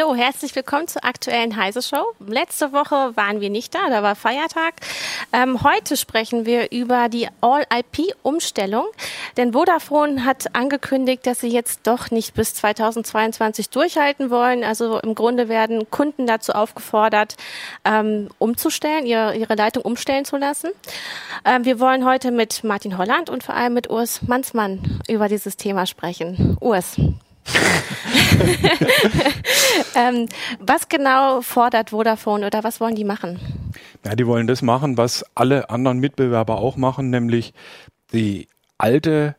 Hallo, herzlich willkommen zur aktuellen Heise Show. Letzte Woche waren wir nicht da, da war Feiertag. Ähm, heute sprechen wir über die All-IP-Umstellung, denn Vodafone hat angekündigt, dass sie jetzt doch nicht bis 2022 durchhalten wollen. Also im Grunde werden Kunden dazu aufgefordert, ähm, umzustellen, ihre, ihre Leitung umstellen zu lassen. Ähm, wir wollen heute mit Martin Holland und vor allem mit Urs Mansmann über dieses Thema sprechen. Urs, ähm, was genau fordert Vodafone oder was wollen die machen? Ja, die wollen das machen, was alle anderen Mitbewerber auch machen, nämlich die alte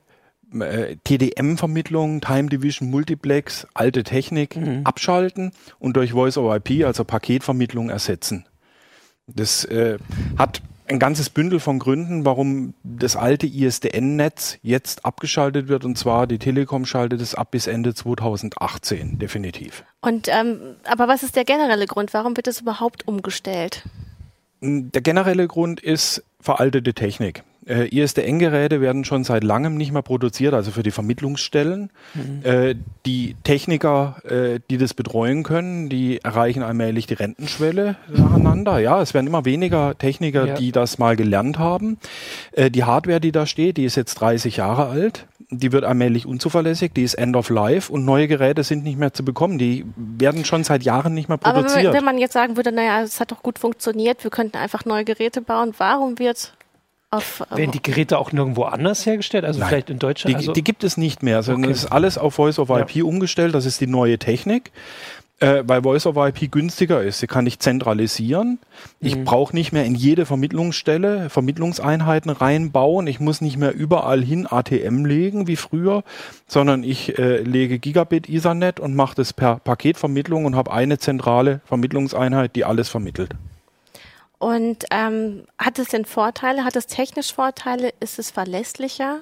äh, TDM-Vermittlung, Time Division Multiplex, alte Technik mhm. abschalten und durch Voice over IP, also Paketvermittlung, ersetzen. Das äh, hat ein ganzes Bündel von Gründen, warum das alte ISDN-Netz jetzt abgeschaltet wird. Und zwar die Telekom schaltet es ab bis Ende 2018, definitiv. Und ähm, aber was ist der generelle Grund? Warum wird es überhaupt umgestellt? Der generelle Grund ist veraltete Technik. Äh, ISDN-Geräte werden schon seit langem nicht mehr produziert, also für die Vermittlungsstellen. Mhm. Äh, die Techniker, äh, die das betreuen können, die erreichen allmählich die Rentenschwelle nacheinander. Ja, es werden immer weniger Techniker, ja. die das mal gelernt haben. Äh, die Hardware, die da steht, die ist jetzt 30 Jahre alt. Die wird allmählich unzuverlässig, die ist End of Life und neue Geräte sind nicht mehr zu bekommen. Die werden schon seit Jahren nicht mehr produziert. Aber wenn man jetzt sagen würde, naja, es hat doch gut funktioniert, wir könnten einfach neue Geräte bauen, warum wird auf, Werden die Geräte auch nirgendwo anders hergestellt? Also Nein, vielleicht in Deutschland? Die, also die gibt es nicht mehr, sondern okay. es ist alles auf Voice over IP ja. umgestellt. Das ist die neue Technik. Äh, weil Voice over IP günstiger ist. Sie kann ich zentralisieren. Ich mhm. brauche nicht mehr in jede Vermittlungsstelle Vermittlungseinheiten reinbauen. Ich muss nicht mehr überall hin ATM legen wie früher, sondern ich äh, lege Gigabit Ethernet und mache das per Paketvermittlung und habe eine zentrale Vermittlungseinheit, die alles vermittelt. Und ähm, hat es denn Vorteile? Hat es technisch Vorteile? Ist es verlässlicher?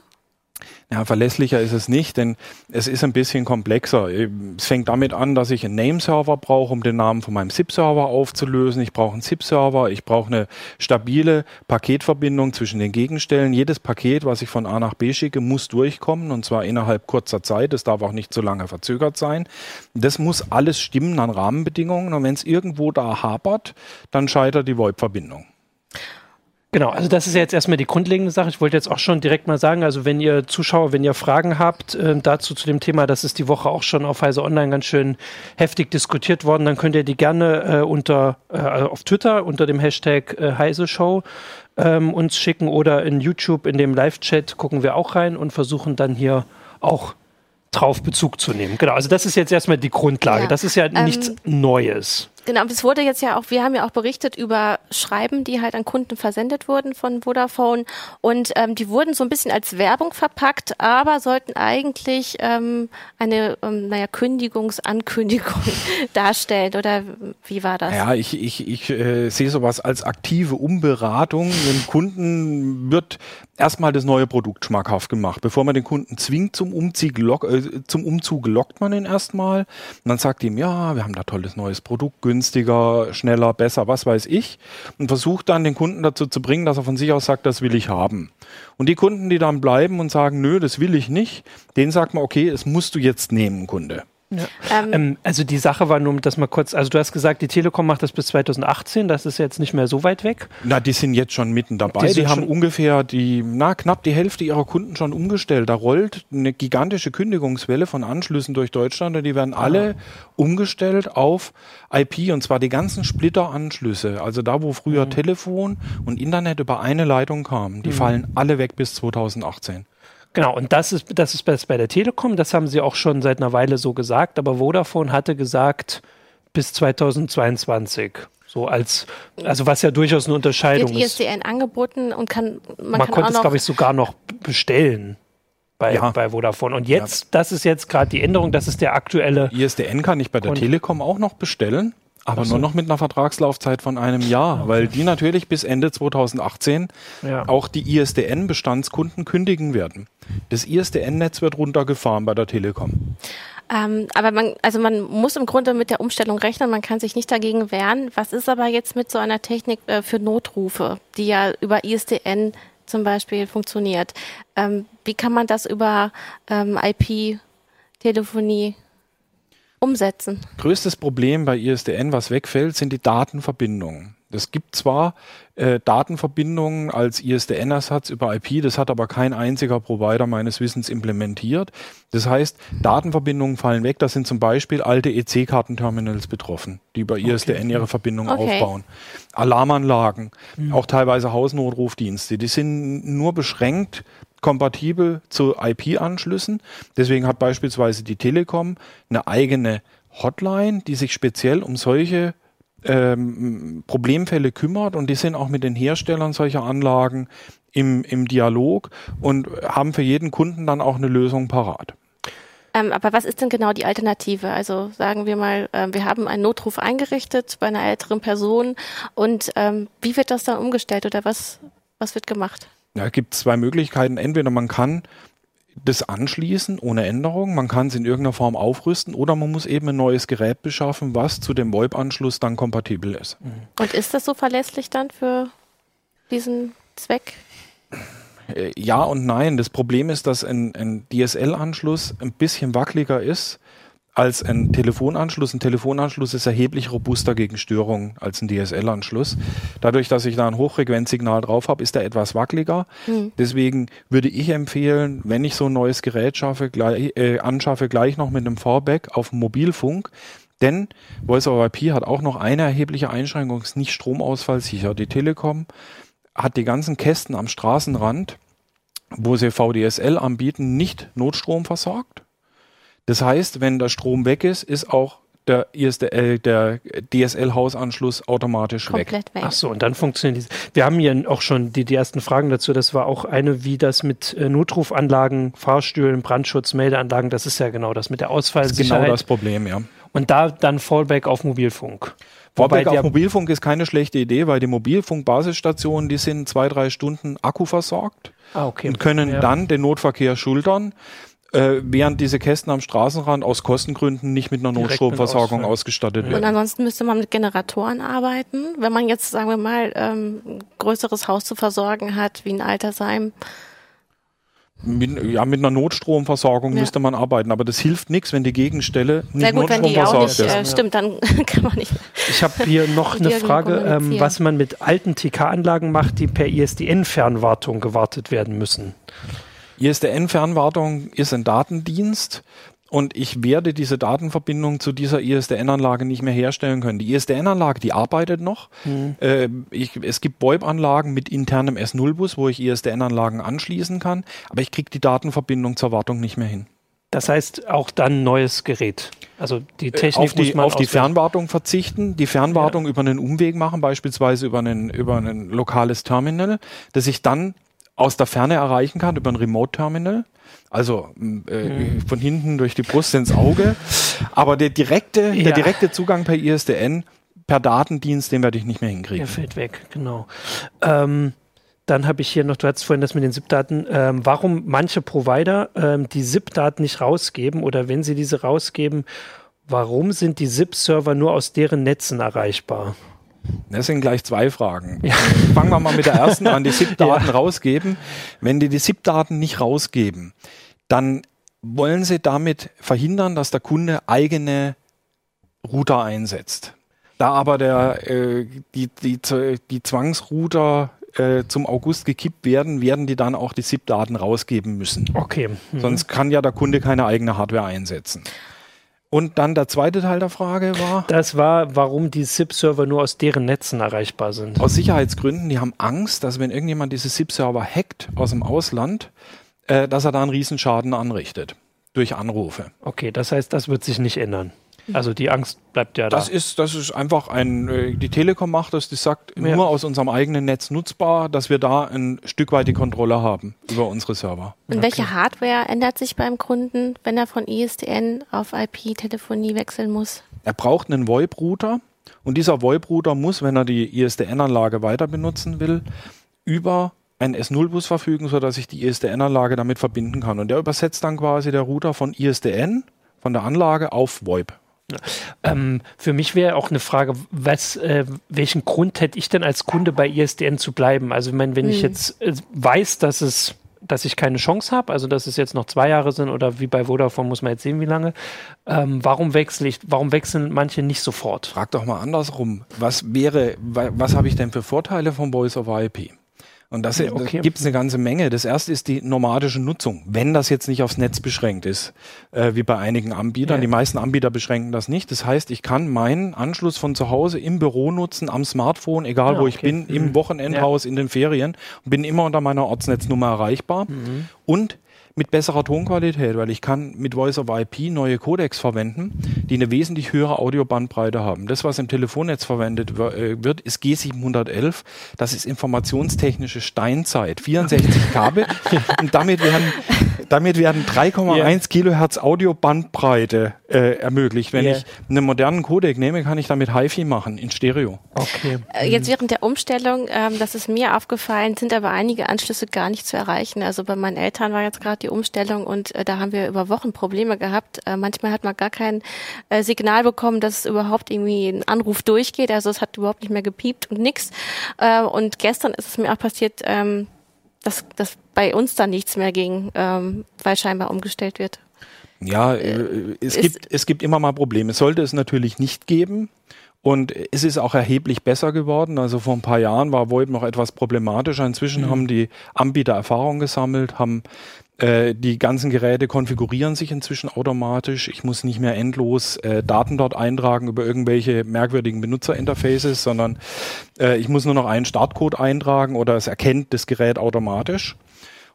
Ja, verlässlicher ist es nicht, denn es ist ein bisschen komplexer. Es fängt damit an, dass ich einen Name-Server brauche, um den Namen von meinem SIP-Server aufzulösen. Ich brauche einen SIP-Server, ich brauche eine stabile Paketverbindung zwischen den Gegenstellen. Jedes Paket, was ich von A nach B schicke, muss durchkommen und zwar innerhalb kurzer Zeit. Es darf auch nicht zu lange verzögert sein. Das muss alles stimmen an Rahmenbedingungen und wenn es irgendwo da hapert, dann scheitert die VoIP-Verbindung. Genau, also das ist ja jetzt erstmal die grundlegende Sache. Ich wollte jetzt auch schon direkt mal sagen, also wenn ihr Zuschauer, wenn ihr Fragen habt äh, dazu zu dem Thema, das ist die Woche auch schon auf Heise Online ganz schön heftig diskutiert worden, dann könnt ihr die gerne äh, unter äh, auf Twitter unter dem Hashtag äh, Heise Show ähm, uns schicken oder in YouTube in dem Live-Chat gucken wir auch rein und versuchen dann hier auch drauf Bezug zu nehmen. Genau, also das ist jetzt erstmal die Grundlage. Ja, das ist ja ähm, nichts Neues. Genau, es wurde jetzt ja auch, wir haben ja auch berichtet über Schreiben, die halt an Kunden versendet wurden von Vodafone und ähm, die wurden so ein bisschen als Werbung verpackt, aber sollten eigentlich ähm, eine, ähm, naja, Kündigungsankündigung darstellen oder wie war das? Ja, ich, ich, ich äh, sehe sowas als aktive Umberatung. Dem Kunden wird erstmal das neue Produkt schmackhaft gemacht. Bevor man den Kunden zwingt zum Umzug, lock, äh, zum Umzug lockt man ihn erstmal und dann sagt ihm, ja, wir haben da tolles neues Produkt, günstig günstiger, schneller, besser, was weiß ich. Und versucht dann den Kunden dazu zu bringen, dass er von sich aus sagt, das will ich haben. Und die Kunden, die dann bleiben und sagen, nö, das will ich nicht, denen sagt man, okay, es musst du jetzt nehmen, Kunde. Ja. Ähm, ähm, also die Sache war nur, dass mal kurz, also du hast gesagt, die Telekom macht das bis 2018, das ist jetzt nicht mehr so weit weg. Na, die sind jetzt schon mitten dabei. Die, die haben ungefähr die, na, knapp die Hälfte ihrer Kunden schon umgestellt. Da rollt eine gigantische Kündigungswelle von Anschlüssen durch Deutschland und die werden alle ah. umgestellt auf IP und zwar die ganzen Splitteranschlüsse. Also da, wo früher mhm. Telefon und Internet über eine Leitung kamen, die mhm. fallen alle weg bis 2018. Genau, und das ist, das ist bei der Telekom, das haben sie auch schon seit einer Weile so gesagt, aber Vodafone hatte gesagt bis 2022. So als, also was ja durchaus eine Unterscheidung Wird ist. ISDN angeboten und kann man, man kann konnte es, glaube ich, sogar noch bestellen bei, ja. bei Vodafone. Und jetzt, ja. das ist jetzt gerade die Änderung, das ist der aktuelle. ISDN kann ich bei der Telekom auch noch bestellen. Aber so. nur noch mit einer Vertragslaufzeit von einem Jahr, okay. weil die natürlich bis Ende 2018 ja. auch die ISDN-Bestandskunden kündigen werden. Das ISDN-Netz wird runtergefahren bei der Telekom. Ähm, aber man, also man muss im Grunde mit der Umstellung rechnen, man kann sich nicht dagegen wehren. Was ist aber jetzt mit so einer Technik äh, für Notrufe, die ja über ISDN zum Beispiel funktioniert? Ähm, wie kann man das über ähm, IP-Telefonie umsetzen? Größtes Problem bei ISDN, was wegfällt, sind die Datenverbindungen. Es gibt zwar äh, Datenverbindungen als ISDN-Ersatz über IP, das hat aber kein einziger Provider meines Wissens implementiert. Das heißt, Datenverbindungen fallen weg. Da sind zum Beispiel alte EC-Kartenterminals betroffen, die über ISDN okay. ihre Verbindung okay. aufbauen. Alarmanlagen, mhm. auch teilweise Hausnotrufdienste, die sind nur beschränkt kompatibel zu IP-Anschlüssen. Deswegen hat beispielsweise die Telekom eine eigene Hotline, die sich speziell um solche ähm, Problemfälle kümmert und die sind auch mit den Herstellern solcher Anlagen im, im Dialog und haben für jeden Kunden dann auch eine Lösung parat. Ähm, aber was ist denn genau die Alternative? Also sagen wir mal, äh, wir haben einen Notruf eingerichtet bei einer älteren Person und ähm, wie wird das dann umgestellt oder was, was wird gemacht? Ja, es gibt zwei Möglichkeiten. Entweder man kann das anschließen ohne Änderung. Man kann es in irgendeiner Form aufrüsten oder man muss eben ein neues Gerät beschaffen, was zu dem VoIP-Anschluss dann kompatibel ist. Und ist das so verlässlich dann für diesen Zweck? Äh, ja und nein. Das Problem ist, dass ein, ein DSL-Anschluss ein bisschen wackeliger ist als ein Telefonanschluss. Ein Telefonanschluss ist erheblich robuster gegen Störungen als ein DSL-Anschluss. Dadurch, dass ich da ein Hochfrequenzsignal drauf habe, ist er etwas wackeliger. Mhm. Deswegen würde ich empfehlen, wenn ich so ein neues Gerät schaffe, gleich, äh, anschaffe, gleich noch mit einem V-Back auf Mobilfunk. Denn Voice over IP hat auch noch eine erhebliche Einschränkung, ist nicht stromausfallsicher. Die Telekom hat die ganzen Kästen am Straßenrand, wo sie VDSL anbieten, nicht Notstrom versorgt. Das heißt, wenn der Strom weg ist, ist auch der, ISDL, der DSL-Hausanschluss automatisch Komplett weg. weg. Ach so, und dann funktioniert diese. Wir haben hier auch schon die, die ersten Fragen dazu. Das war auch eine, wie das mit äh, Notrufanlagen, Fahrstühlen, Brandschutz, Meldeanlagen, das ist ja genau das mit der Ausfallsicherheit. Das ist genau das Problem, ja. Und da dann Fallback auf Mobilfunk. Fallback auf Mobilfunk ist keine schlechte Idee, weil die Mobilfunk-Basisstationen, die sind zwei, drei Stunden Akku versorgt ah, okay. und können ja. dann den Notverkehr schultern äh, während diese Kästen am Straßenrand aus Kostengründen nicht mit einer Notstromversorgung ausgestattet werden. Und ansonsten müsste man mit Generatoren arbeiten, wenn man jetzt, sagen wir mal, ähm, ein größeres Haus zu versorgen hat, wie ein Altersheim. Mit, ja, mit einer Notstromversorgung ja. müsste man arbeiten, aber das hilft nichts, wenn die Gegenstelle nicht Sehr gut, wenn die auch nicht, äh, stimmt, dann kann man nicht. Ich habe hier noch eine Frage, ähm, was man mit alten TK-Anlagen macht, die per ISDN-Fernwartung gewartet werden müssen. ISDN-Fernwartung ist ein Datendienst und ich werde diese Datenverbindung zu dieser ISDN-Anlage nicht mehr herstellen können. Die ISDN-Anlage, die arbeitet noch. Mhm. Äh, ich, es gibt VoIP-Anlagen mit internem S0-Bus, wo ich ISDN-Anlagen anschließen kann, aber ich kriege die Datenverbindung zur Wartung nicht mehr hin. Das heißt auch dann neues Gerät. Also die äh, Technik auf die, muss man auf die Fernwartung verzichten, die Fernwartung ja. über einen Umweg machen, beispielsweise über ein über ein lokales Terminal, das ich dann aus der Ferne erreichen kann über ein Remote-Terminal. Also äh, mhm. von hinten durch die Brust ins Auge. Aber der direkte, ja. der direkte Zugang per ISDN, per Datendienst, den werde ich nicht mehr hinkriegen. Der fällt weg, genau. Ähm, dann habe ich hier noch, du hattest vorhin das mit den SIP-Daten, ähm, warum manche Provider ähm, die SIP-Daten nicht rausgeben oder wenn sie diese rausgeben, warum sind die SIP-Server nur aus deren Netzen erreichbar? Das sind gleich zwei Fragen. Ja. Fangen wir mal mit der ersten an, die SIP-Daten ja. rausgeben. Wenn die die SIP-Daten nicht rausgeben, dann wollen sie damit verhindern, dass der Kunde eigene Router einsetzt. Da aber der, äh, die, die, die Zwangsrouter äh, zum August gekippt werden, werden die dann auch die SIP-Daten rausgeben müssen. Okay. Mhm. Sonst kann ja der Kunde keine eigene Hardware einsetzen. Und dann der zweite Teil der Frage war? Das war, warum die SIP-Server nur aus deren Netzen erreichbar sind. Aus Sicherheitsgründen. Die haben Angst, dass wenn irgendjemand diese SIP-Server hackt aus dem Ausland, äh, dass er da einen Riesenschaden anrichtet. Durch Anrufe. Okay, das heißt, das wird sich nicht ändern. Also die Angst bleibt ja da. Das ist, das ist einfach ein, äh, die Telekom macht das, die sagt ja. nur aus unserem eigenen Netz nutzbar, dass wir da ein Stück weit die Kontrolle haben über unsere Server. Und okay. welche Hardware ändert sich beim Kunden, wenn er von ISDN auf IP-Telefonie wechseln muss? Er braucht einen VoIP-Router und dieser VoIP-Router muss, wenn er die ISDN-Anlage weiter benutzen will, über einen S0-Bus verfügen, sodass ich die ISDN-Anlage damit verbinden kann. Und der übersetzt dann quasi der Router von ISDN, von der Anlage auf VoIP. Ähm, für mich wäre auch eine Frage, was, äh, welchen Grund hätte ich denn als Kunde bei ISDN zu bleiben? Also, ich meine, wenn hm. ich jetzt äh, weiß, dass es dass ich keine Chance habe, also dass es jetzt noch zwei Jahre sind oder wie bei Vodafone muss man jetzt sehen, wie lange. Ähm, warum wechsle ich, warum wechseln manche nicht sofort? Frag doch mal andersrum. Was wäre, was habe ich denn für Vorteile vom Voice over IP? Und das, okay. das gibt es eine ganze Menge. Das erste ist die nomadische Nutzung, wenn das jetzt nicht aufs Netz beschränkt ist, äh, wie bei einigen Anbietern. Ja. Die meisten Anbieter beschränken das nicht. Das heißt, ich kann meinen Anschluss von zu Hause im Büro nutzen, am Smartphone, egal ja, wo okay. ich bin, mhm. im Wochenendhaus, ja. in den Ferien bin immer unter meiner Ortsnetznummer erreichbar. Mhm. Und mit besserer Tonqualität, weil ich kann mit Voice over IP neue Codecs verwenden, die eine wesentlich höhere Audiobandbreite haben. Das, was im Telefonnetz verwendet äh, wird, ist G711. Das ist informationstechnische Steinzeit. 64 Kabel. und damit werden, damit werden 3,1 yeah. Kilohertz Audiobandbreite äh, ermöglicht. Wenn yeah. ich einen modernen Codec nehme, kann ich damit HiFi machen in Stereo. Okay. Äh, jetzt während der Umstellung, ähm, das ist mir aufgefallen, sind aber einige Anschlüsse gar nicht zu erreichen. Also bei meinen Eltern war jetzt gerade die Umstellung und äh, da haben wir über Wochen Probleme gehabt. Äh, manchmal hat man gar kein äh, Signal bekommen, dass überhaupt irgendwie ein Anruf durchgeht. Also es hat überhaupt nicht mehr gepiept und nix. Äh, und gestern ist es mir auch passiert, ähm, dass, dass bei uns dann nichts mehr ging, ähm, weil scheinbar umgestellt wird. Ja, äh, äh es, gibt, es gibt immer mal Probleme. Sollte es natürlich nicht geben. Und es ist auch erheblich besser geworden. Also vor ein paar Jahren war VoIP noch etwas problematischer. Inzwischen mhm. haben die Anbieter Erfahrung gesammelt, haben äh, die ganzen Geräte konfigurieren sich inzwischen automatisch. Ich muss nicht mehr endlos äh, Daten dort eintragen über irgendwelche merkwürdigen Benutzerinterfaces, sondern äh, ich muss nur noch einen Startcode eintragen oder es erkennt das Gerät automatisch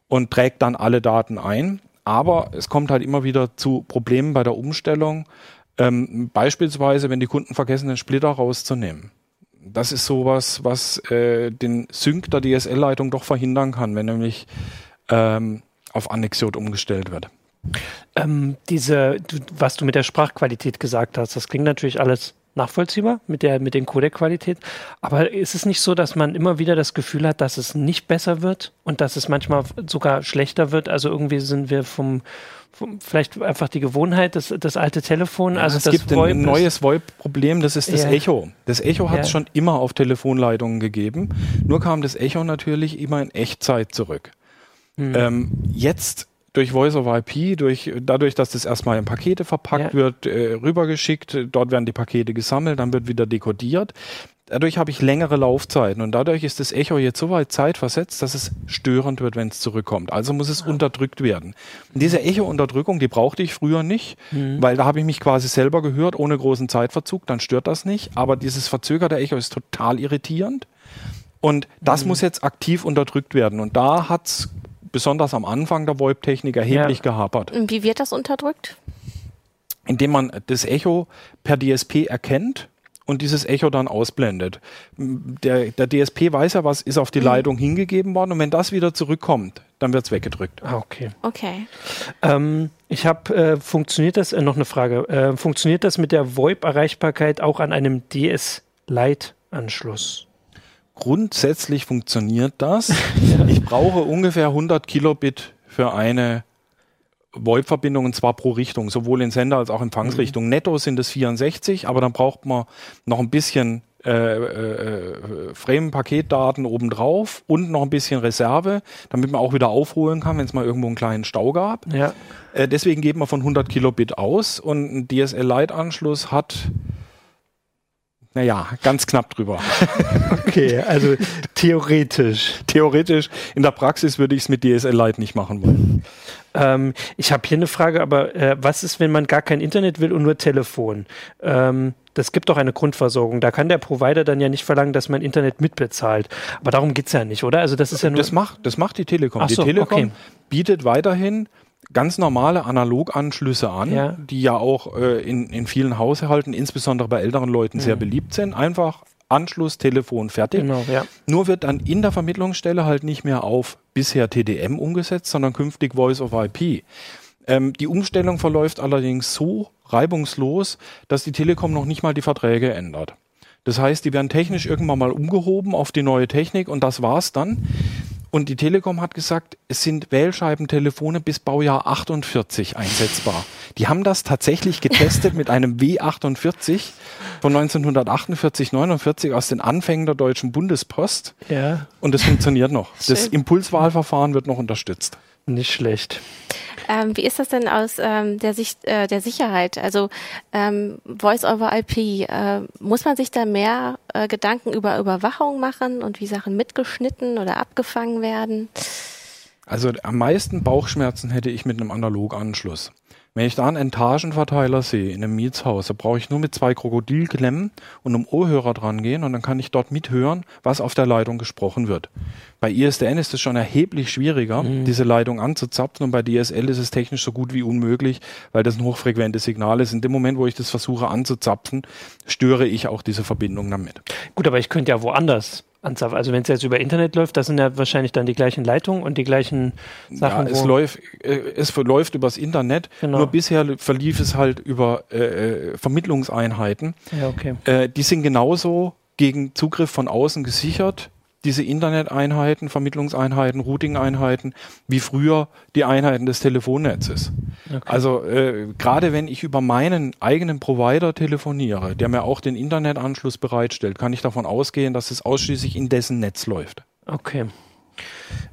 und trägt dann alle Daten ein. Aber es kommt halt immer wieder zu Problemen bei der Umstellung. Ähm, beispielsweise, wenn die Kunden vergessen, den Splitter rauszunehmen. Das ist sowas, was äh, den Sync der DSL-Leitung doch verhindern kann, wenn nämlich ähm, auf Annexiot umgestellt wird. Ähm, diese, was du mit der Sprachqualität gesagt hast, das klingt natürlich alles nachvollziehbar mit der mit den Codec-Qualität. Aber ist es nicht so, dass man immer wieder das Gefühl hat, dass es nicht besser wird und dass es manchmal sogar schlechter wird? Also irgendwie sind wir vom, vom vielleicht einfach die Gewohnheit, das, das alte Telefon. Ja, also es gibt VoIP ein neues VoIP-Problem, das ist das ja. Echo. Das Echo hat es ja. schon immer auf Telefonleitungen gegeben. Nur kam das Echo natürlich immer in Echtzeit zurück. Mhm. Ähm, jetzt durch Voice over IP, durch, dadurch, dass das erstmal in Pakete verpackt ja. wird, äh, rübergeschickt, dort werden die Pakete gesammelt, dann wird wieder dekodiert. Dadurch habe ich längere Laufzeiten und dadurch ist das Echo jetzt so weit zeitversetzt, dass es störend wird, wenn es zurückkommt. Also muss es ja. unterdrückt werden. Und diese Echo-Unterdrückung, die brauchte ich früher nicht, mhm. weil da habe ich mich quasi selber gehört, ohne großen Zeitverzug, dann stört das nicht. Aber dieses verzögerte Echo ist total irritierend. Und das mhm. muss jetzt aktiv unterdrückt werden. Und da hat's besonders am Anfang der VoIP-Technik erheblich ja. gehapert. Und wie wird das unterdrückt? Indem man das Echo per DSP erkennt und dieses Echo dann ausblendet. Der, der DSP weiß ja, was ist auf die mhm. Leitung hingegeben worden und wenn das wieder zurückkommt, dann wird es weggedrückt. Ah, okay. Okay. Ähm, ich habe, äh, funktioniert das, äh, noch eine Frage, äh, funktioniert das mit der VoIP-Erreichbarkeit auch an einem DS-Lite-Anschluss? Grundsätzlich funktioniert das. Ich brauche ungefähr 100 Kilobit für eine VoIP-Verbindung und zwar pro Richtung, sowohl in Sender als auch Empfangsrichtung. Mhm. Netto sind es 64, aber dann braucht man noch ein bisschen äh, äh, Frame-Paketdaten obendrauf und noch ein bisschen Reserve, damit man auch wieder aufholen kann, wenn es mal irgendwo einen kleinen Stau gab. Ja. Äh, deswegen geht man von 100 Kilobit aus und ein DSL-Lite-Anschluss hat naja, ganz knapp drüber. okay, also theoretisch. Theoretisch. In der Praxis würde ich es mit DSL Lite nicht machen wollen. Ähm, ich habe hier eine Frage, aber äh, was ist, wenn man gar kein Internet will und nur Telefon? Ähm, das gibt doch eine Grundversorgung. Da kann der Provider dann ja nicht verlangen, dass man Internet mitbezahlt. Aber darum geht's ja nicht, oder? Also das ist ja nur. Das macht, das macht die Telekom. Ach die Telekom okay. bietet weiterhin ganz normale Analoganschlüsse an, ja. die ja auch äh, in, in vielen Haushalten, insbesondere bei älteren Leuten, mhm. sehr beliebt sind. Einfach Anschluss, Telefon, fertig. Genau, ja. Nur wird dann in der Vermittlungsstelle halt nicht mehr auf bisher TDM umgesetzt, sondern künftig Voice of IP. Ähm, die Umstellung verläuft allerdings so reibungslos, dass die Telekom noch nicht mal die Verträge ändert. Das heißt, die werden technisch irgendwann mal umgehoben auf die neue Technik und das war's dann. Und die Telekom hat gesagt, es sind Wählscheibentelefone bis Baujahr 48 einsetzbar. Die haben das tatsächlich getestet mit einem W48 von 1948, 49 aus den Anfängen der Deutschen Bundespost. Ja. Und das funktioniert noch. Das. Impulswahlverfahren wird noch unterstützt. Nicht schlecht. Ähm, wie ist das denn aus ähm, der Sicht äh, der Sicherheit? Also ähm, Voice over IP, äh, muss man sich da mehr äh, Gedanken über Überwachung machen und wie Sachen mitgeschnitten oder abgefangen werden? Also am meisten Bauchschmerzen hätte ich mit einem Analoganschluss. Wenn ich da einen Etagenverteiler sehe in einem Mietshaus, da brauche ich nur mit zwei Krokodilklemmen und einem Ohrhörer dran gehen und dann kann ich dort mithören, was auf der Leitung gesprochen wird. Bei ISDN ist es schon erheblich schwieriger, diese Leitung anzuzapfen und bei DSL ist es technisch so gut wie unmöglich, weil das ein hochfrequentes Signal ist. In dem Moment, wo ich das versuche anzuzapfen, störe ich auch diese Verbindung damit. Gut, aber ich könnte ja woanders. Also wenn es jetzt über Internet läuft, das sind ja wahrscheinlich dann die gleichen Leitungen und die gleichen Sachen. ja, es läuft, äh, es verläuft übers Internet. Genau. Nur bisher verlief es halt über äh, äh, Vermittlungseinheiten. Ja, okay. Äh, die sind genauso gegen Zugriff von außen gesichert, diese Interneteinheiten, Vermittlungseinheiten, Routing-Einheiten, wie früher die Einheiten des Telefonnetzes. okay. Also äh, gerade wenn ich über meinen eigenen Provider telefoniere, der mir auch den Internetanschluss bereitstellt, kann ich davon ausgehen, dass es ausschließlich in dessen Netz läuft. Okay.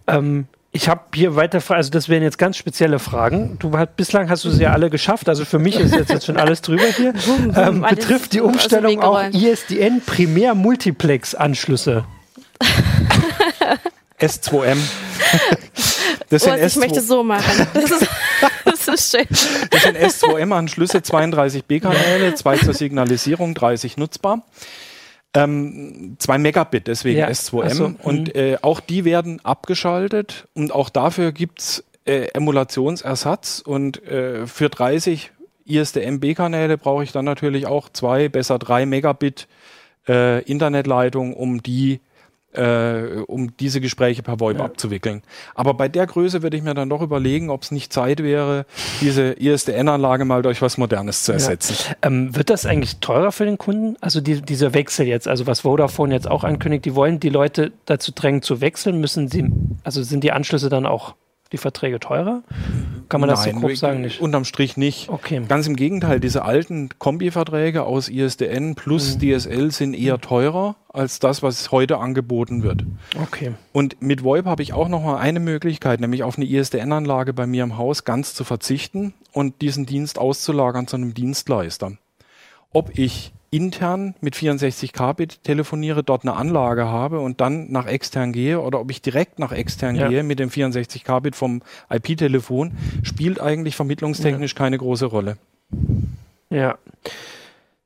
Ähm, ich habe hier weiter, also das wären jetzt ganz spezielle Fragen. Du hast, bislang hast du sie ja alle geschafft, also für mich ist jetzt, jetzt schon alles drüber hier. Ähm, betrifft die Umstellung auch. ISDN Primär Multiplex Anschlüsse? S2M. Das Oh, sind, ich möchte S2, so machen. Das ist, das ist schön. das sind S2M-Anschlüsse, 32 B-Kanäle, zwei zur Signalisierung, 30 nutzbar. Ähm, 2 Megabit, deswegen Ja, S2M. ach so, mhm. und äh, auch die werden abgeschaltet und auch dafür gibt's äh, Emulationsersatz und äh, für 30 ISDN-B-Kanäle brauche ich dann natürlich auch zwei, besser drei Megabit äh, Internetleitung, um die äh, um diese Gespräche per VoIP abzuwickeln. Aber bei der Größe würde ich mir dann doch überlegen, ob es nicht Zeit wäre, diese ISDN-Anlage mal durch was Modernes zu ersetzen. Ähm, wird das eigentlich teurer für den Kunden? Also die, dieser Wechsel jetzt, also was Vodafone jetzt auch ankündigt, die wollen die Leute dazu drängen zu wechseln, müssen sie, also sind die Anschlüsse dann auch die Verträge teurer? Kann man das so grob sagen? Nicht? Unterm Strich nicht. Okay. Ganz im Gegenteil, diese alten Kombiverträge aus ISDN plus DSL sind eher teurer als das, was heute angeboten wird. Okay. Und mit VoIP habe ich auch noch mal eine Möglichkeit, nämlich auf eine ISDN-Anlage bei mir im Haus ganz zu verzichten und diesen Dienst auszulagern zu einem Dienstleister. Ob ich intern mit 64 Kbit telefoniere, dort eine Anlage habe und dann nach extern gehe oder ob ich direkt nach extern Ja. gehe mit dem 64 Kbit vom IP-Telefon, spielt eigentlich vermittlungstechnisch keine große Rolle. Ja.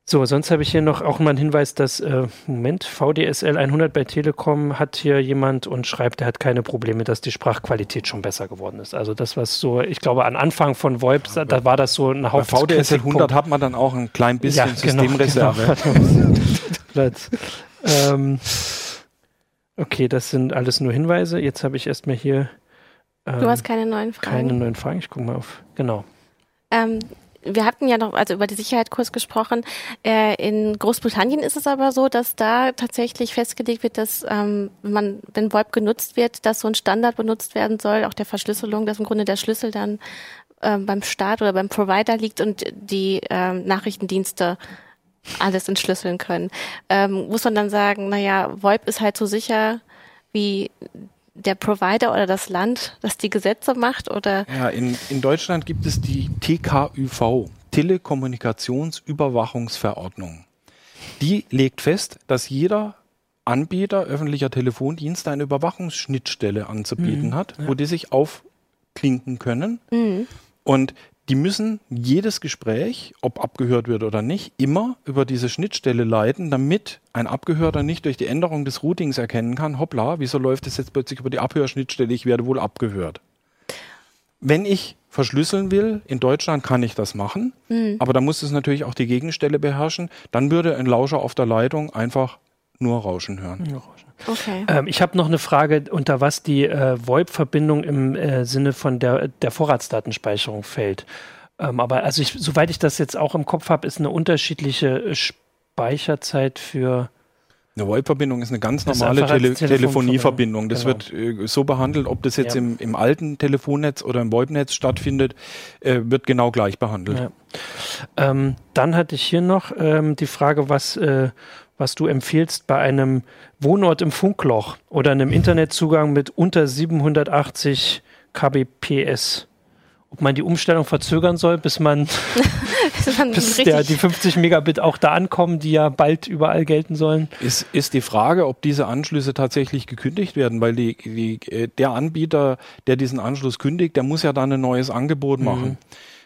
So, sonst habe ich hier noch auch mal einen Hinweis, dass, äh, Moment, VDSL 100 bei Telekom hat hier jemand und schreibt, er hat keine Probleme, dass die Sprachqualität schon besser geworden ist. Also das, was so, ich glaube, an Anfang von VoIP, da war das so ein Bei Haupt VDSL 100 hat man dann auch ein klein bisschen Systemreserve. Genau, Platz. ähm, okay, das sind alles nur Hinweise. Jetzt habe ich erstmal hier ähm, Du hast keine neuen Fragen. keine neuen Fragen. Ich gucke mal auf. Genau. Ähm, wir hatten ja noch also über die Sicherheit kurz gesprochen. Äh, in Großbritannien ist es aber so, dass da tatsächlich festgelegt wird, dass ähm, wenn man, wenn VoIP genutzt wird, dass so ein Standard benutzt werden soll, auch der Verschlüsselung, dass im Grunde der Schlüssel dann ähm, beim Staat oder beim Provider liegt und die ähm, Nachrichtendienste alles entschlüsseln können. Ähm, muss man dann sagen, naja, VoIP ist halt so sicher wie der Provider oder das Land, das die Gesetze macht oder Ja, in, in Deutschland gibt es die TKÜV, Telekommunikationsüberwachungsverordnung. Die legt fest, dass jeder Anbieter öffentlicher Telefondienste eine Überwachungsschnittstelle anzubieten hat, wo die sich aufklinken können. Und die müssen jedes Gespräch, ob abgehört wird oder nicht, immer über diese Schnittstelle leiten, damit ein Abgehörter nicht durch die Änderung des Routings erkennen kann, hoppla, wieso läuft es jetzt plötzlich über die Abhörschnittstelle, ich werde wohl abgehört. Wenn ich verschlüsseln will, in Deutschland kann ich das machen, aber da muss es natürlich auch die Gegenstelle beherrschen, dann würde ein Lauscher auf der Leitung einfach nur Rauschen hören. Okay. Ähm, ich habe noch eine Frage, unter was die äh, VoIP-Verbindung im äh, Sinne von der, der Vorratsdatenspeicherung fällt. Ähm, aber also ich, soweit ich das jetzt auch im Kopf habe, ist eine unterschiedliche äh, Speicherzeit für Eine VoIP-Verbindung ist eine ganz normale Tele Telefonieverbindung. Das genau. wird äh, so behandelt, ob das jetzt ja. im, im, alten Telefonnetz oder im VoIP-Netz stattfindet, äh, wird genau gleich behandelt. Ja. Ähm, dann hatte ich hier noch ähm, die Frage, was, äh, was du empfiehlst bei einem Wohnort im Funkloch oder einem Internetzugang mit unter 780 Kbps ob man die Umstellung verzögern soll, bis man, bis der, die 50 Megabit auch da ankommen, die ja bald überall gelten sollen. Ist, ist die Frage, ob diese Anschlüsse tatsächlich gekündigt werden, weil die, die, äh, der Anbieter, der diesen Anschluss kündigt, der muss ja dann ein neues Angebot mhm. machen. Mhm.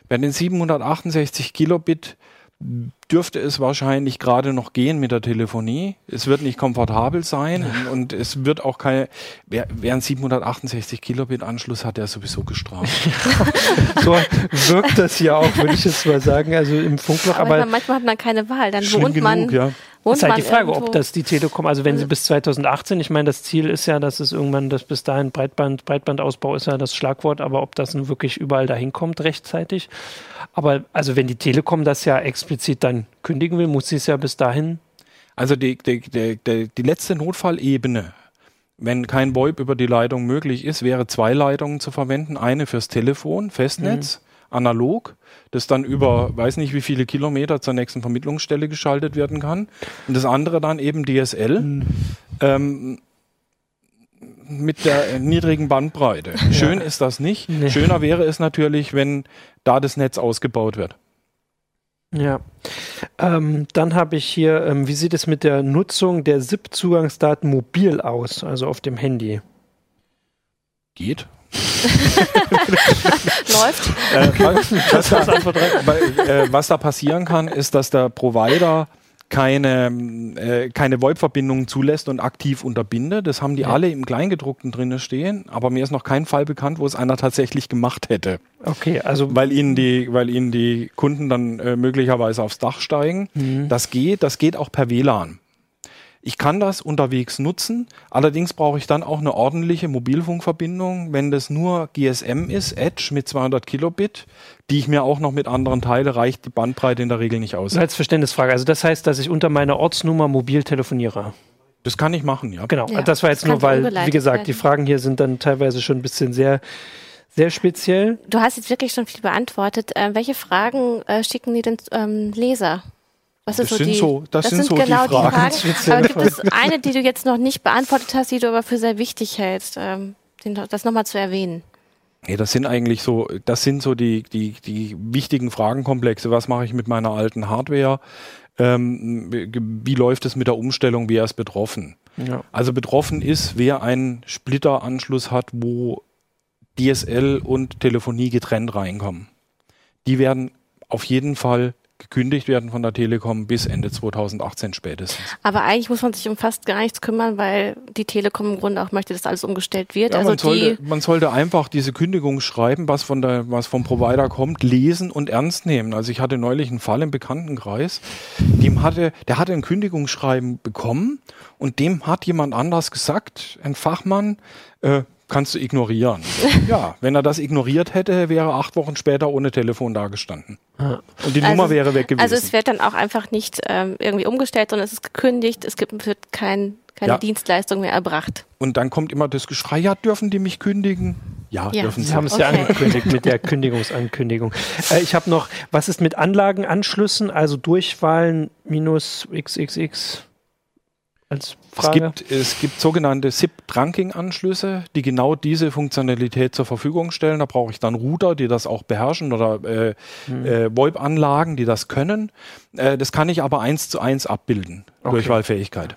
Bei den 768 Kilobit dürfte es wahrscheinlich gerade noch gehen mit der Telefonie. Es wird nicht komfortabel sein und, und es wird auch keine, wer, wer einen 768 Kilobit Anschluss hat, der ist sowieso gestraft. so wirkt das ja auch, würde ich jetzt mal sagen, also im Funkloch. Aber, aber manchmal hat man keine Wahl, dann wohnt genug, man, ja. Das ist halt die Frage, ob das die Telekom, also wenn sie bis 2018, ich meine, das Ziel ist ja, dass es irgendwann, dass bis dahin Breitband, Breitbandausbau ist ja das Schlagwort, aber ob das nun wirklich überall dahin kommt rechtzeitig. Aber also wenn die Telekom das ja explizit dann kündigen will, muss sie es ja bis dahin. Also die, die, die, die letzte Notfallebene wenn kein VoIP über die Leitung möglich ist, wäre zwei Leitungen zu verwenden. Eine fürs Telefon, Festnetz, mhm. analog das dann über weiß nicht wie viele Kilometer zur nächsten Vermittlungsstelle geschaltet werden kann. Und das andere dann eben DSL. Mhm. Ähm, mit der niedrigen Bandbreite. Schön ja. ist das nicht. Nee. Schöner wäre es natürlich, wenn da das Netz ausgebaut wird. Ja. Ähm, dann habe ich hier, ähm, wie sieht es mit der Nutzung der SIP-Zugangsdaten mobil aus, also auf dem Handy? Geht. Läuft. Äh, was, was, äh, was, da passieren kann, ist, dass der Provider keine, äh, keine VoIP-Verbindungen zulässt und aktiv unterbindet. Das haben die ja. alle im Kleingedruckten drinne stehen, aber mir ist noch kein Fall bekannt, wo es einer tatsächlich gemacht hätte. Okay, also weil ihnen die, weil ihnen die Kunden dann äh, möglicherweise aufs Dach steigen. Mhm. Das geht, das geht auch per WLAN. Ich kann das unterwegs nutzen, allerdings brauche ich dann auch eine ordentliche Mobilfunkverbindung. Wenn das nur GSM ist, Edge mit 200 Kilobit, die ich mir auch noch mit anderen teile, reicht die Bandbreite in der Regel nicht aus. Als Verständnisfrage, also das heißt, dass ich unter meiner Ortsnummer mobil telefoniere? Das kann ich machen, ja. Genau, ja, das war jetzt das nur, weil, wie gesagt, werden. die Fragen hier sind dann teilweise schon ein bisschen sehr sehr speziell. Du hast jetzt wirklich schon viel beantwortet. Äh, welche Fragen äh, schicken die denn ähm, Leser? Was das, so sind die, so, das, das sind, sind, so genau die Fragen. Die Fragen. Aber gibt es eine, die du jetzt noch nicht beantwortet hast, die du aber für sehr wichtig hältst, ähm, das nochmal zu erwähnen? Nee, das sind eigentlich so, das sind so die, die, die wichtigen Fragenkomplexe. Was mache ich mit meiner alten Hardware? Ähm, wie läuft es mit der Umstellung? Wer ist betroffen? Ja. Also betroffen ist, wer einen Splitteranschluss hat, wo DSL und Telefonie getrennt reinkommen. Die werden auf jeden Fall gekündigt werden von der Telekom bis Ende 2018 spätestens. Aber eigentlich muss man sich um fast gar nichts kümmern, weil die Telekom im Grunde auch möchte, dass alles umgestellt wird. Ja, also man, sollte, man sollte einfach diese Kündigung schreiben, was von der, was vom Provider kommt, lesen und ernst nehmen. Also ich hatte neulich einen Fall im Bekanntenkreis, dem hatte, der hatte ein Kündigungsschreiben bekommen und dem hat jemand anders gesagt, ein Fachmann, äh, kannst du ignorieren. ja, wenn er das ignoriert hätte, wäre acht Wochen später ohne Telefon dagestanden. Und die also, Nummer wäre weg gewesen. Also es wird dann auch einfach nicht ähm, irgendwie umgestellt, sondern es ist gekündigt, es gibt, wird kein, keine ja. Dienstleistung mehr erbracht. Und dann kommt immer das Geschrei, ja, dürfen die mich kündigen? Ja, ja. dürfen sie. Sie haben es okay. ja angekündigt mit der Kündigungsankündigung. Äh, ich habe noch, was ist mit Anlagenanschlüssen, also Durchwahlen minus XXX? Als Frage? Es gibt, es gibt sogenannte SIP-Trunking-Anschlüsse, die genau diese Funktionalität zur Verfügung stellen. Da brauche ich dann Router, die das auch beherrschen oder äh, mhm. äh, VoIP-Anlagen, die das können. Äh, das kann ich aber eins zu eins abbilden, okay. Durchwahlfähigkeit.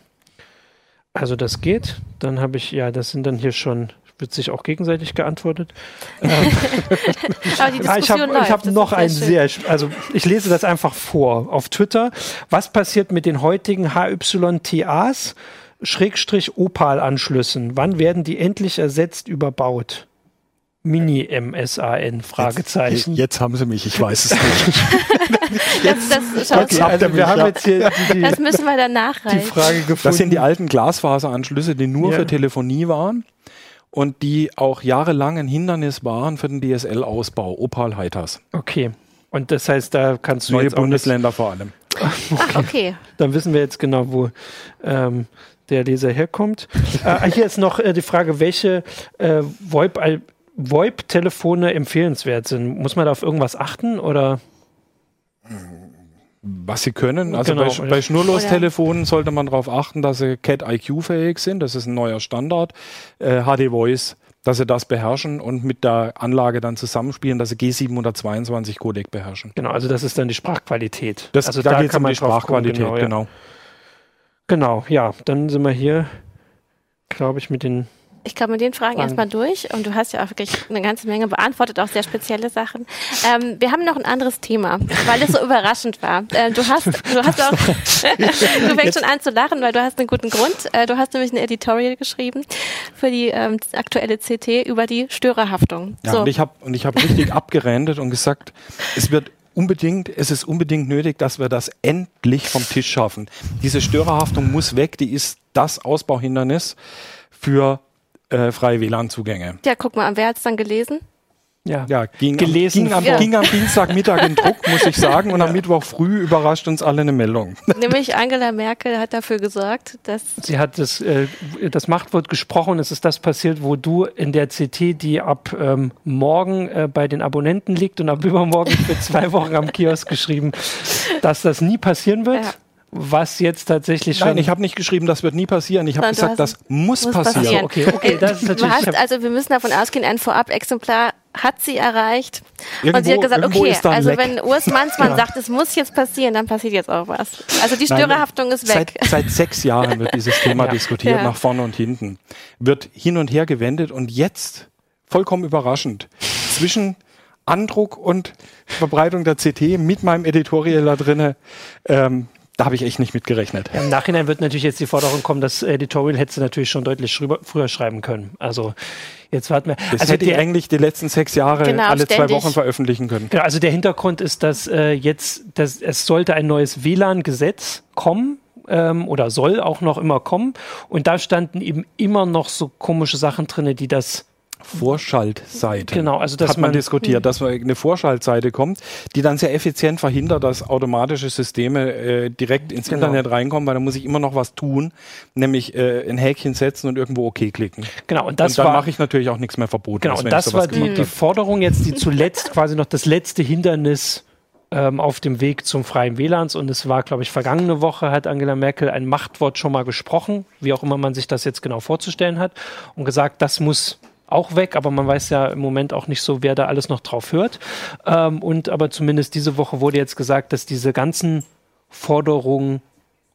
Also das geht. Dann habe ich, ja, das sind dann hier schon wird sich auch gegenseitig geantwortet. Ähm, Aber die Diskussion ich habe hab noch ein sehr, also ich lese das einfach vor auf Twitter. Was passiert mit den heutigen HYTAs? Schrägstrich Opal-Anschlüssen. Wann werden die endlich ersetzt, überbaut? Mini-MSAN, Fragezeichen. Jetzt, jetzt, haben sie mich, ich weiß es nicht. jetzt, das, das, okay, also wir haben jetzt hier die, das müssen wir dann nachreichen. Die Frage gefunden. Das sind die alten Glasfaseranschlüsse, die nur ja. für Telefonie waren und die auch jahrelang ein Hindernis waren für den DSL-Ausbau. Opal Heitas. Okay. Und das heißt, da kannst du neue Bundesländer vor allem. Ach, okay. Dann wissen wir jetzt genau, wo ähm, der Leser herkommt. äh, hier ist noch äh, die Frage, welche äh, VoIP, VoIP-Telefone empfehlenswert sind. Muss man da auf irgendwas achten oder? Was sie können. Also genau. bei, bei Schnurlostelefonen sollte man darauf achten, dass sie Cat-IQ-fähig sind. Das ist ein neuer Standard. Äh, HD-Voice, dass sie das beherrschen und mit der Anlage dann zusammenspielen, dass sie G722 Codec beherrschen. Genau, also das ist dann die Sprachqualität. Das, also da, da geht es um die Sprachqualität, gucken, genau, ja. genau. Genau, ja. Dann sind wir hier, glaube ich, mit den ich komme mit den Fragen, Fragen. erstmal durch und du hast ja auch wirklich eine ganze Menge beantwortet, auch sehr spezielle Sachen. Ähm, wir haben noch ein anderes Thema, weil es so überraschend war. Äh, du hast, du hast auch, du fängst schon an zu lachen, weil du hast einen guten Grund. Äh, du hast nämlich ein Editorial geschrieben für die ähm, aktuelle CT über die Störerhaftung. Ja, so. und ich habe und ich habe richtig abgerendet und gesagt, es wird unbedingt, es ist unbedingt nötig, dass wir das endlich vom Tisch schaffen. Diese Störerhaftung muss weg, die ist das Ausbauhindernis für äh, freie WLAN-Zugänge. Ja, guck mal, wer hat es dann gelesen? Ja, ja ging, gelesen. Am, ging, am, ging am Dienstagmittag in Druck, muss ich sagen, und ja. am Mittwoch früh überrascht uns alle eine Meldung. Nämlich Angela Merkel hat dafür gesorgt, dass. Sie hat das, äh, das Machtwort gesprochen, es ist das passiert, wo du in der CT, die ab ähm, morgen äh, bei den Abonnenten liegt und ab übermorgen für zwei Wochen am Kiosk geschrieben, dass das nie passieren wird. Ja was jetzt tatsächlich schon. Nein, ich habe nicht geschrieben, das wird nie passieren. Ich habe gesagt, das muss, muss passieren. passieren. Okay, okay, das ist natürlich. Hast, also wir müssen davon ausgehen, ein Vorab-Exemplar hat sie erreicht. Irgendwo, und sie hat gesagt, okay, also Leck. wenn Urs Mansmann ja. sagt, es muss jetzt passieren, dann passiert jetzt auch was. Also die Störerhaftung Nein, ist weg. Seit, seit, sechs Jahren wird dieses Thema ja. diskutiert, ja. nach vorne und hinten. Wird hin und her gewendet und jetzt, vollkommen überraschend, zwischen Andruck und Verbreitung der CT mit meinem Editorial da drinne, ähm, da habe ich echt nicht mit gerechnet. Ja, Im Nachhinein wird natürlich jetzt die Forderung kommen, das Editorial hätte natürlich schon deutlich früher schreiben können. Also jetzt warten wir. Das also hätte ich eigentlich die letzten sechs Jahre genau, alle ständig. zwei Wochen veröffentlichen können. Genau, also der Hintergrund ist, dass äh, jetzt, dass es sollte ein neues WLAN-Gesetz kommen, ähm, oder soll auch noch immer kommen. Und da standen eben immer noch so komische Sachen drin, die das Vorschaltseite. Genau, also dass hat man, man diskutiert, hm. dass eine Vorschaltseite kommt, die dann sehr effizient verhindert, dass automatische Systeme äh, direkt ins genau. Internet reinkommen, weil da muss ich immer noch was tun, nämlich äh, ein Häkchen setzen und irgendwo OK klicken. Genau, und das und dann mache ich natürlich auch nichts mehr verboten. Genau, und das war die, die Forderung jetzt, die zuletzt quasi noch das letzte Hindernis ähm, auf dem Weg zum freien WLANs und es war, glaube ich, vergangene Woche hat Angela Merkel ein Machtwort schon mal gesprochen, wie auch immer man sich das jetzt genau vorzustellen hat, und gesagt, das muss auch weg, aber man weiß ja im Moment auch nicht so, wer da alles noch drauf hört. Ähm, und aber zumindest diese Woche wurde jetzt gesagt, dass diese ganzen Forderungen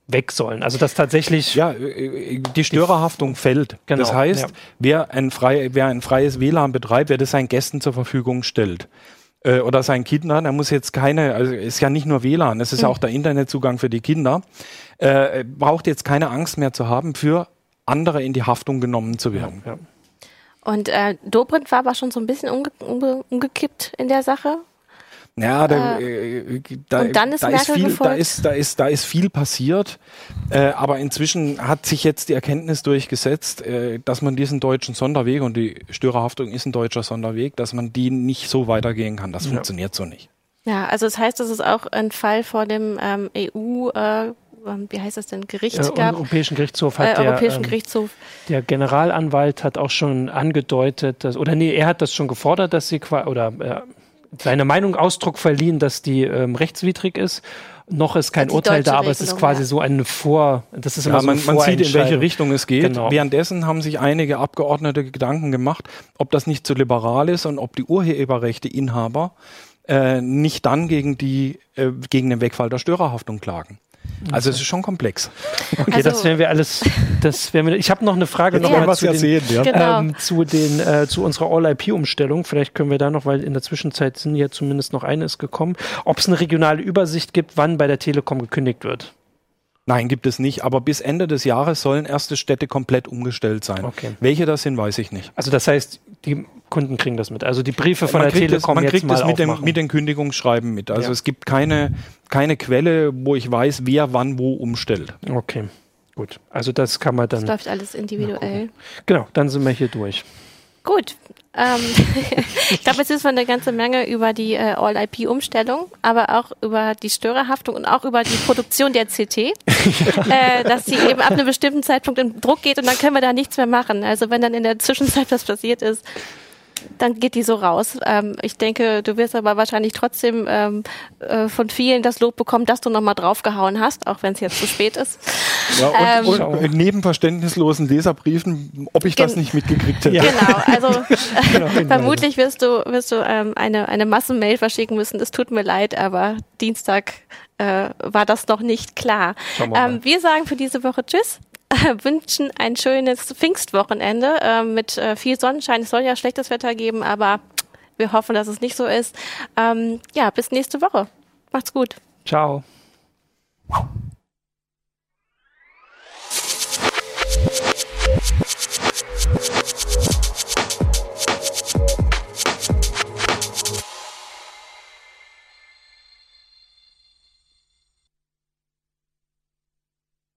weg sollen. Also dass tatsächlich ja äh, die Störerhaftung fällt. Genau, das heißt, ja. wer ein frei, wer ein freies WLAN betreibt, wer das seinen Gästen zur Verfügung stellt äh, oder seinen Kindern, er muss jetzt keine, also ist ja nicht nur WLAN, es ist ja mhm. auch der Internetzugang für die Kinder, äh, braucht jetzt keine Angst mehr zu haben, für andere in die Haftung genommen zu werden. Ja, ja. Und äh, Dobrindt war aber schon so ein bisschen umge umge umgekippt in der Sache. Ja, da, äh, äh da, und dann ist, da ist viel, da ist, da ist, da ist viel passiert. Äh, aber inzwischen hat sich jetzt die Erkenntnis durchgesetzt, äh, dass man diesen deutschen Sonderweg und die Störerhaftung ist ein deutscher Sonderweg, dass man die nicht so weitergehen kann. Das ja. funktioniert so nicht. Ja, also das heißt, das ist auch ein Fall vor dem ähm, EU. Äh, wie heißt das denn, Gericht äh, gab. Europäischen Gerichtshof hat äh, der, Europäischen ähm, Gerichtshof. der Generalanwalt hat auch schon angedeutet, dass, oder nee, er hat das schon gefordert, dass sie oder äh, seine Meinung Ausdruck verliehen, dass die ähm, rechtswidrig ist. Noch ist kein Urteil da, aber es ist quasi ja. so eine Vor. Das ist ja, immer so man, man sieht, in welche Richtung es geht. Genau. Währenddessen haben sich einige Abgeordnete Gedanken gemacht, ob das nicht zu liberal ist und ob die Urheberrechteinhaber äh, nicht dann gegen die äh, gegen den Wegfall der Störerhaftung klagen. Also es ist schon komplex. Okay, also, das werden wir alles. Das werden wir, ich habe noch eine Frage noch mal zu, den, sehen, ja. genau. ähm, zu, den, äh, zu unserer All-IP-Umstellung. Vielleicht können wir da noch, weil in der Zwischenzeit sind ja zumindest noch eines gekommen, ob es eine regionale Übersicht gibt, wann bei der Telekom gekündigt wird. Nein, gibt es nicht. Aber bis Ende des Jahres sollen erste Städte komplett umgestellt sein. Okay. Welche das sind, weiß ich nicht. Also das heißt, die Kunden kriegen das mit. Also die Briefe von man der Telekom das, Man kriegt das mit, dem, mit den Kündigungsschreiben mit. Also ja. es gibt keine, keine Quelle, wo ich weiß, wer wann wo umstellt. Okay, gut. Also das kann man dann. Das läuft alles individuell. Genau, dann sind wir hier durch. Gut. Ähm, ich glaube, es ist von eine ganze Menge über die äh, All-IP-Umstellung, aber auch über die Störerhaftung und auch über die Produktion der CT, äh, dass sie eben ab einem bestimmten Zeitpunkt in Druck geht und dann können wir da nichts mehr machen. Also wenn dann in der Zwischenzeit was passiert ist, dann geht die so raus. Ähm, ich denke, du wirst aber wahrscheinlich trotzdem ähm, äh, von vielen das Lob bekommen, dass du nochmal draufgehauen hast, auch wenn es jetzt zu spät ist. Ja, und, ähm, und neben verständnislosen Leserbriefen, ob ich das nicht mitgekriegt hätte. Ja. Genau, also genau, vermutlich wirst du, wirst du ähm, eine, eine Massenmail verschicken müssen. Es tut mir leid, aber Dienstag äh, war das noch nicht klar. Ähm, wir sagen für diese Woche Tschüss. wünschen ein schönes Pfingstwochenende äh, mit äh, viel Sonnenschein. Es soll ja schlechtes Wetter geben, aber wir hoffen, dass es nicht so ist. Ähm, ja, bis nächste Woche. Macht's gut. Ciao.